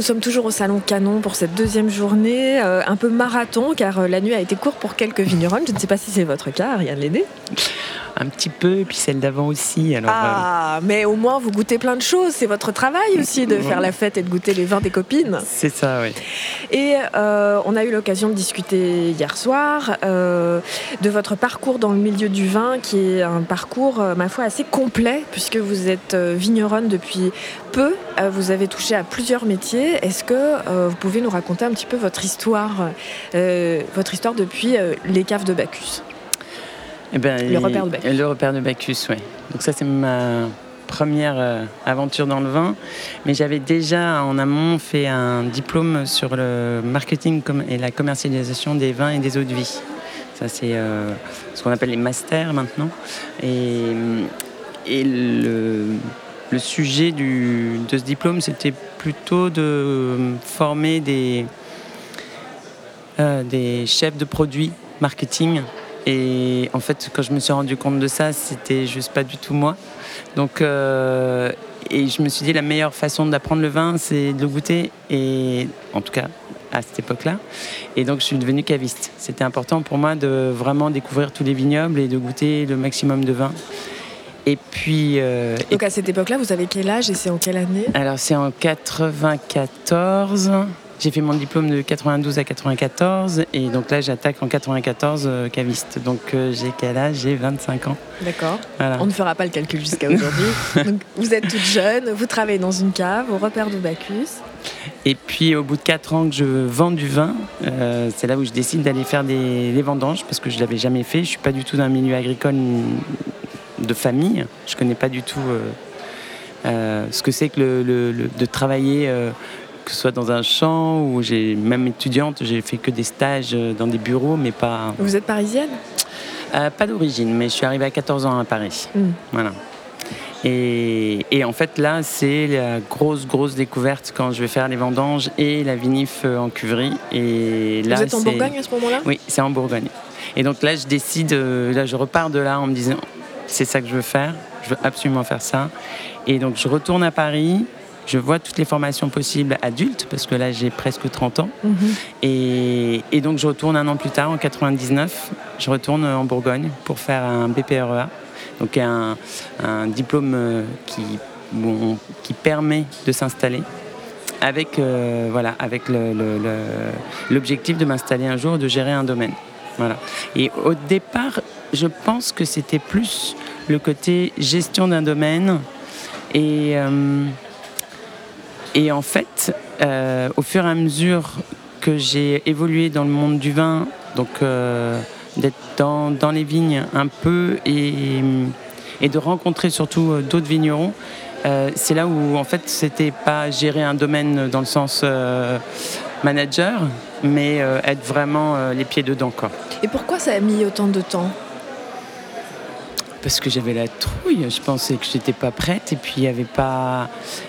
nous sommes toujours au Salon Canon pour cette deuxième journée, euh, un peu marathon car euh, la nuit a été courte pour quelques vignerons. Je ne sais pas si c'est votre cas, Ariane Lédé. Un petit peu, et puis celle d'avant aussi. Alors, ah, mais au moins vous goûtez plein de choses. C'est votre travail aussi de faire la fête et de goûter les vins des copines. C'est ça, oui. Et on a eu l'occasion de discuter hier soir de votre parcours dans le milieu du vin, qui est un parcours, ma foi, assez complet, puisque vous êtes vigneronne depuis peu. vous avez touché à plusieurs métiers. Est-ce que euh, vous pouvez nous raconter un petit peu votre histoire, euh, votre histoire depuis euh, les caves de Bacchus? Eh ben, Le repère de Bacchus. Le repère de Bacchus, oui. Donc ça, c'est ma première aventure dans le vin. Mais j'avais déjà en amont fait un diplôme sur le marketing et la commercialisation des vins et des eaux de vie. Ça, c'est ce qu'on appelle les masters maintenant. Et, et le le sujet de ce diplôme, c'était plutôt de former des, euh, des chefs de produits marketing. Et en fait, quand je me suis rendu compte de ça, c'était juste pas du tout moi. Donc, euh, et je me suis dit, la meilleure façon d'apprendre le vin, c'est de le goûter. Et en tout cas, à cette époque-là. Et donc, je suis devenu caviste. C'était important pour moi de vraiment découvrir tous les vignobles et de goûter le maximum de vin. Et puis. Euh, donc à cette époque-là, vous avez quel âge et c'est en quelle année? Alors c'est en 94. J'ai fait mon diplôme de 92 à 94 et donc là j'attaque en 94 euh, caviste. Donc euh, j'ai quel âge? J'ai 25 ans. D'accord. On ne fera pas le calcul jusqu'à aujourd'hui. vous êtes toute jeune, vous travaillez dans une cave au repère de Bacchus. Et puis au bout de 4 ans que je vends du vin, c'est là où je décide d'aller faire des, des, vendanges parce que je ne l'avais jamais fait. Je ne suis pas du tout dans un milieu agricole de famille. Je connais pas du tout euh, euh, ce que c'est que le, de travailler, euh, que ce soit dans un champ ou j'ai même étudiante, j'ai fait que des stages dans des bureaux, mais pas. Vous êtes parisienne? Pas d'origine, mais je suis arrivée à 14 ans à Paris. Hmm. Voilà. Et, et, en fait, là, c'est la grosse, grosse découverte quand je vais faire les vendanges et la vinif en cuverie. Et là, Vous êtes en Bourgogne à ce moment-là? Oui, c'est en Bourgogne. Et donc là, je décide, là, je repars de là en me disant c'est ça que je veux faire, je veux absolument faire ça. Et donc je retourne à Paris, je vois toutes les formations possibles adultes, parce que là j'ai presque 30 ans. Mhm. Et, donc je retourne un an plus tard, en 99, je retourne en Bourgogne pour faire un BPREA, donc un, un diplôme euh, qui, qui permet de s'installer avec, euh, voilà, avec l'objectif de m'installer un jour, de gérer un domaine. Voilà. Et au départ, je pense que c'était plus le côté gestion d'un domaine. Et, euh, et en fait, euh, au fur et à mesure que j'ai évolué dans le monde du vin, donc euh, d'être dans, dans, les vignes un peu et, et de rencontrer surtout d'autres vignerons, c'est là où en fait c'était pas gérer un domaine dans le sens manager, mais être vraiment les pieds dedans. Quoi. Et pourquoi ça a mis autant de temps? Parce que j'avais la trouille. Je pensais que je n'étais pas prête et puis il n'y avait, pas,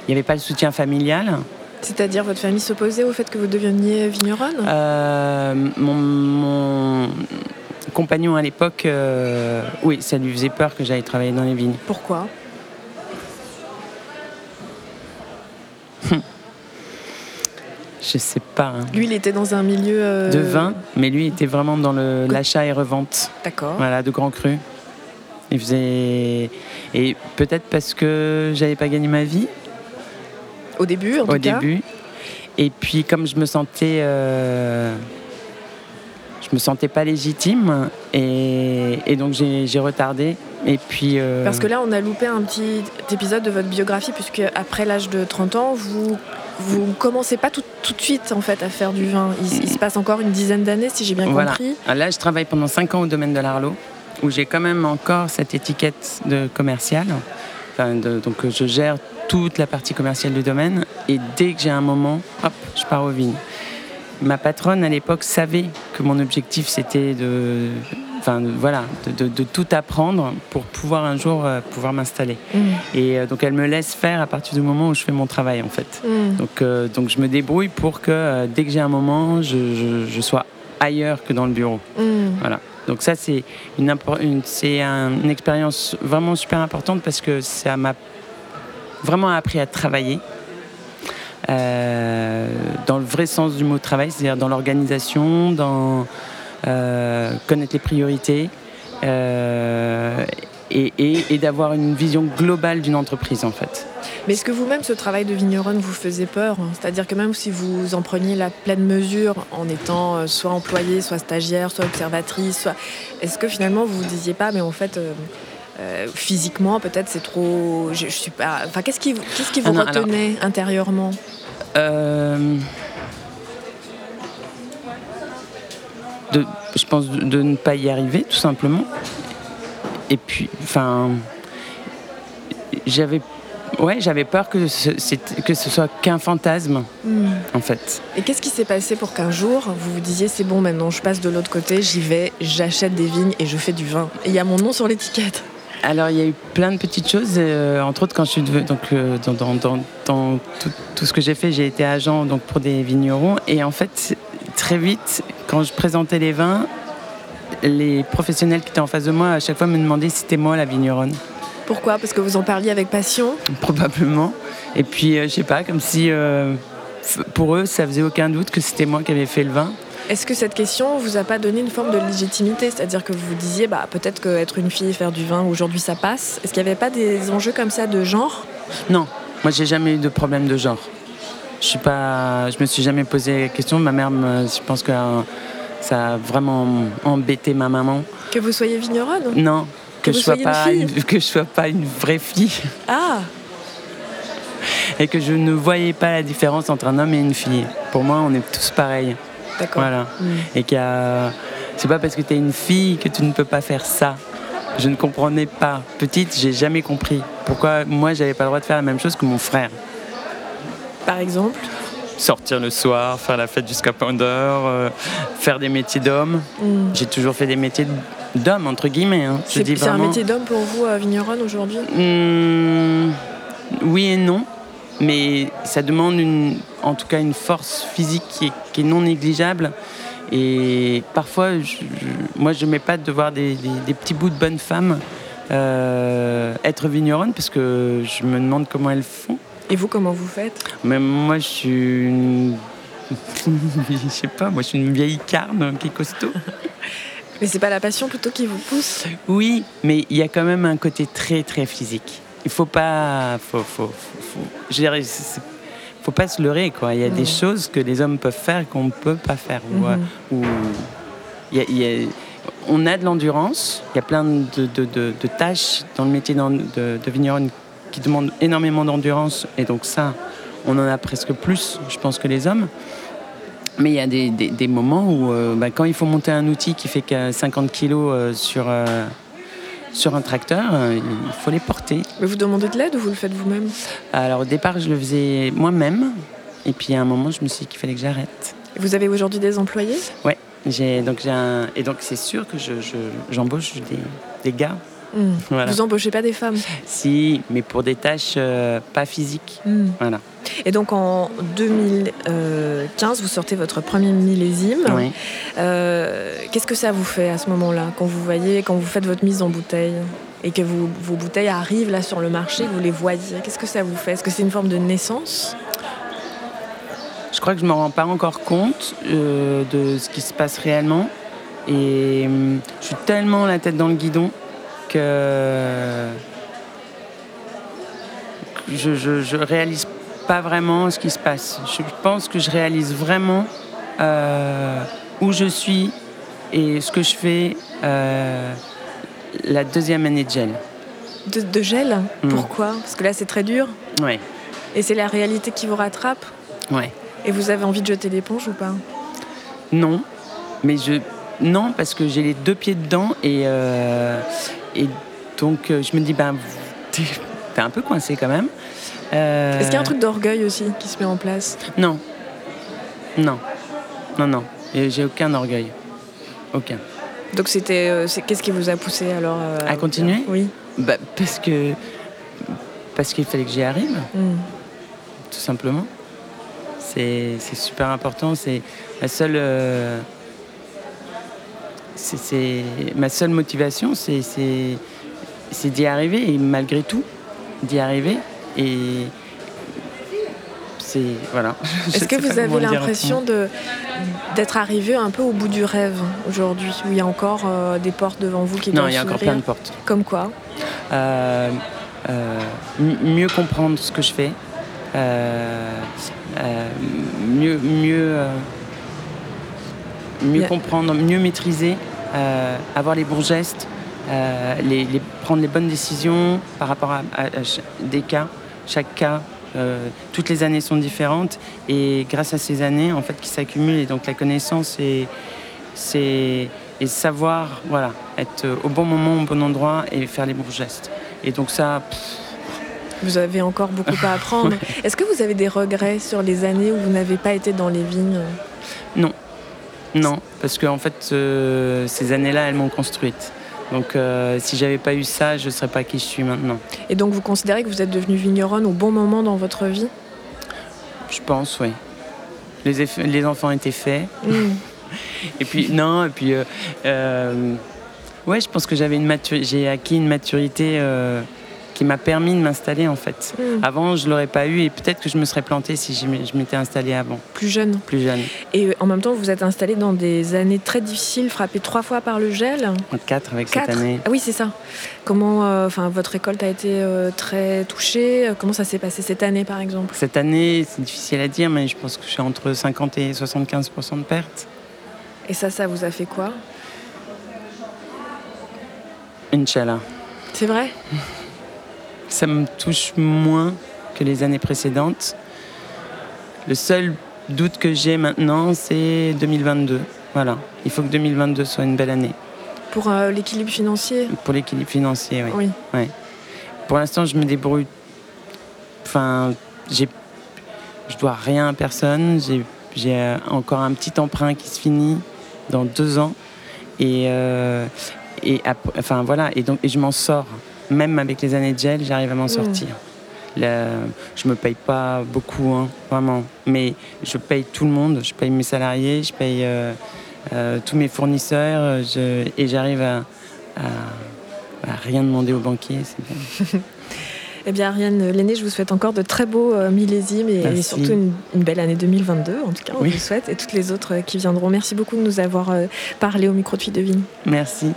avait pas le soutien familial. C'est-à-dire votre famille s'opposait au fait que vous deveniez vigneronne? Euh, mon, compagnon à l'époque, euh, oui, ça lui faisait peur que j'aille travailler dans les vignes. Pourquoi? Je sais pas. Hein. Lui, il était dans un milieu. Euh, de vin, mais lui était vraiment dans l'achat et revente. D'accord. Voilà, de grands crus. Il faisait. Et peut-être parce que j'avais pas gagné ma vie. Au début, en Au début. Et puis, comme je me sentais. Euh, je me sentais pas légitime. Et, donc, j'ai retardé. Et puis. Euh, parce que là, on a loupé un petit épisode de votre biographie, puisque après l'âge de 30 ans, vous vous commencez pas tout, tout, de suite en fait à faire du vin. Il, se passe encore une dizaine d'années, si j'ai bien compris. Là, je travaille pendant 5 ans au domaine de l'Arlo où j'ai quand même encore cette étiquette de commercial. donc je gère toute la partie commerciale du domaine et dès que j'ai un moment, hop, je pars aux vignes. Ma patronne à l'époque savait que mon objectif c'était de, enfin voilà, de, tout apprendre pour pouvoir un jour euh, pouvoir m'installer. Mmh. Et euh, donc elle me laisse faire à partir du moment où je fais mon travail en fait. Mmh. Donc, euh, donc je me débrouille pour que dès que j'ai un moment, je, je, sois ailleurs que dans le bureau. Mmh. Voilà. Donc ça, c'est une, c'est une expérience vraiment super importante parce que ça m'a vraiment appris à travailler, dans le vrai sens du mot travail, c'est-à-dire dans l'organisation, dans connaître les priorités. et, et d'avoir une vision globale d'une entreprise en fait. Mais est-ce que vous-même, ce travail de vigneronne vous faisait peur? C'est-à-dire que même si vous en preniez la pleine mesure en étant euh, soit employée, soit stagiaire, soit observatrice, soit... est-ce que finalement vous vous disiez pas, mais en fait, euh, euh, physiquement, peut-être c'est trop. Je, suis pas. Enfin, qu'est-ce qui, qu'est-ce qui vous ah retenait intérieurement? De, je pense de, de, ne pas y arriver, tout simplement. Et puis, enfin, j'avais Ouais, j'avais peur que ce, que ce soit qu'un fantasme, hmm. en fait. Et qu'est-ce qui s'est passé pour qu'un jour, vous vous disiez, c'est bon, maintenant je passe de l'autre côté, j'y vais, j'achète des vignes et je fais du vin Et il y a mon nom sur l'étiquette alors il y a eu plein de petites choses, euh, entre autres quand je suis donc euh, dans, dans, dans, tout, ce que j'ai fait, j'ai été agent donc pour des vignerons et en fait très vite quand je présentais les vins, les professionnels qui étaient en face de moi à chaque fois me demandaient si c'était moi la vigneronne. Pourquoi? Parce que vous en parliez avec passion? Probablement. Et puis, euh, je sais pas, comme si euh, pour eux, ça faisait aucun doute que c'était moi qui avais fait le vin. Est-ce que cette question vous a pas donné une forme de légitimité? C'est-à-dire que vous vous disiez, bah, peut-être qu'être une fille et faire du vin, aujourd'hui ça passe. Est-ce qu'il n'y avait pas des enjeux comme ça de genre? Non, moi j'ai jamais eu de problème de genre. Je suis pas, je me suis jamais posé la question. Ma mère, je pense que ça a vraiment embêté ma maman. Que vous soyez vigneronne Non, que, je sois pas une, que je sois pas une vraie fille. Ah. Et que je ne voyais pas la différence entre un homme et une fille. Pour moi, on est tous pareils. D'accord. Voilà. Hmm. Et qu'il c'est pas parce que tu es une fille que tu ne peux pas faire ça. Je ne comprenais pas. Petite, j'ai jamais compris pourquoi moi j'avais pas le droit de faire la même chose que mon frère? Par exemple? Sortir le soir, faire la fête jusqu'à point d'heure, euh, faire des métiers d'homme. Hmm. J'ai toujours fait des métiers d'homme, entre guillemets. Hein. C'est un métier d'homme pour vous, à Vigneronne, aujourd'hui? Hmm, Oui et non. Mais ça demande une, en tout cas une force physique qui est, non négligeable. Et parfois, moi, je ne mets pas de voir des, petits bouts de bonnes femmes euh, être vigneronnes parce que je me demande comment elles font. Et vous, comment vous faites? Même moi, je suis une... je sais pas, moi, je suis une vieille carne qui est costaud. Mais c'est pas la passion plutôt qui vous pousse Oui, mais il y a quand même un côté très, très physique. Il faut pas... Faut, faut, faut, je dirais, faut pas se leurrer, quoi. Il y a des choses que les hommes peuvent faire qu'on ne peut pas faire. Ou, mhm. on a de l'endurance, il y a plein de, de, de, tâches dans le métier de, vigneron qui demande énormément d'endurance. Et donc ça, on en a presque plus, je pense, que les hommes. Mais il y a des, des, moments où, euh, bah, quand il faut monter un outil qui fait 50 kg euh, sur, euh, sur un tracteur, il faut les porter. Mais vous demandez de l'aide ou vous le faites vous-même? Alors au départ, je le faisais moi-même. Et puis à un moment, je me suis dit qu'il fallait que j'arrête. Vous avez aujourd'hui des employés? Ouais. J'ai, donc, j'ai un... Et donc c'est sûr que je, j'embauche des, des gars Hmm. Vous embauchez pas des femmes? Si, mais pour des tâches pas physiques. Hmm. Voilà. Et donc en 2015, vous sortez votre premier millésime. Euh, qu'est-ce que ça vous fait à ce moment-là, quand vous voyez, quand vous faites votre mise en bouteille et que vos bouteilles arrivent là sur le marché, vous les voyez? Qu'est-ce que ça vous fait? Est-ce que c'est une forme de naissance? Je crois que je ne me rends pas encore compte euh, de ce qui se passe réellement. Et hum, je suis tellement la tête dans le guidon je, je, réalise pas vraiment ce qui se passe. Je pense que je réalise vraiment euh, où je suis et ce que je fais euh, la deuxième année de gel. De, gel? Mm. Pourquoi? Parce que là c'est très dur Oui. Et c'est la réalité qui vous rattrape? Oui. Et vous avez envie de jeter l'éponge ou pas? Non, mais je non parce que j'ai les deux pieds dedans et, euh, et donc je me dis, ben, t'es un peu coincé quand même. Euh, Est-ce qu'il y a un truc d'orgueil aussi qui se met en place Non. Non. Non, non. J'ai aucun orgueil. Aucun. Donc c'était, euh, qu'est-ce qui vous a poussé alors à continuer? Oui. Bah, parce que parce qu'il fallait que j'y arrive, hmm. tout simplement. C'est super important. C'est la seule c'est ma seule motivation, c'est d'y arriver et malgré tout d'y arriver et c'est voilà. Est-ce que vous avez l'impression de d'être arrivé un peu au bout du rêve aujourd'hui, où il y a encore euh, des portes devant vous qui Non, il y a encore plein de portes. Comme quoi euh, euh, Mieux comprendre ce que je fais, mieux mieux mieux comprendre, mieux maîtriser, avoir les bons gestes, les, prendre les bonnes décisions par rapport à des cas, chaque cas euh, toutes les années sont différentes. Et grâce à ces années en fait qui s'accumulent et donc la connaissance et c'est et savoir voilà être au bon moment au bon endroit et faire les bons gestes. Et donc ça vous avez encore beaucoup à apprendre. Est-ce que vous avez des regrets sur les années où vous n'avez pas été dans les vignes? Non, non, parce que en fait, euh, ces années-là, elles m'ont construite. Donc euh, si j'avais pas eu ça, je ne serais pas qui je suis maintenant. Et donc vous considérez que vous êtes devenu vigneronne au bon moment dans votre vie? Je pense, oui. Les, les enfants étaient faits. Hmm. et puis non, et puis euh, euh, ouais, je pense que j'avais une j'ai acquis une maturité qui m'a permis de m'installer en fait. Hmm. Avant, je l'aurais pas eu et peut-être que je me serais planté si je m'étais installé avant. Plus jeune. Plus jeune. Et euh, en même temps, vous êtes installé dans des années très difficiles, frappées trois fois par le gel. Quatre avec cette année. Ah oui, c'est ça. Comment, euh, enfin, votre récolte a été euh, très touchée? Comment ça s'est passé cette année, par exemple? Cette année, c'est difficile à dire, mais je pense que je suis entre 50 et 75% de pertes. Et ça, ça vous a fait quoi? Inch'Allah. C'est vrai? ça me touche moins que les années précédentes. Le seul doute que j'ai maintenant, c'est 2022. Voilà, il faut que 2022 soit une belle année. Pour euh, l'équilibre financier? Pour l'équilibre financier, oui. oui. Pour l'instant, je me débrouille. Enfin, j'ai, je dois rien à personne. J'ai, j'ai euh, encore un petit emprunt qui se finit dans deux ans. Et, euh, et enfin voilà, et donc et je m'en sors même avec les années de gel, j'arrive à m'en sortir. je me paye pas beaucoup, hein, vraiment. Mais je paye tout le monde. Je paye mes salariés, je paye euh, euh, tous mes fournisseurs. et j'arrive à, rien demander aux banquiers. eh bien, Ariane Lenné, je vous souhaite encore de très beaux euh, millésimes et, surtout une, belle année 2022, en tout cas, on vous souhaite, et toutes les autres qui viendront. Merci beaucoup de nous avoir parlé au micro de Fille de Vigne. Merci.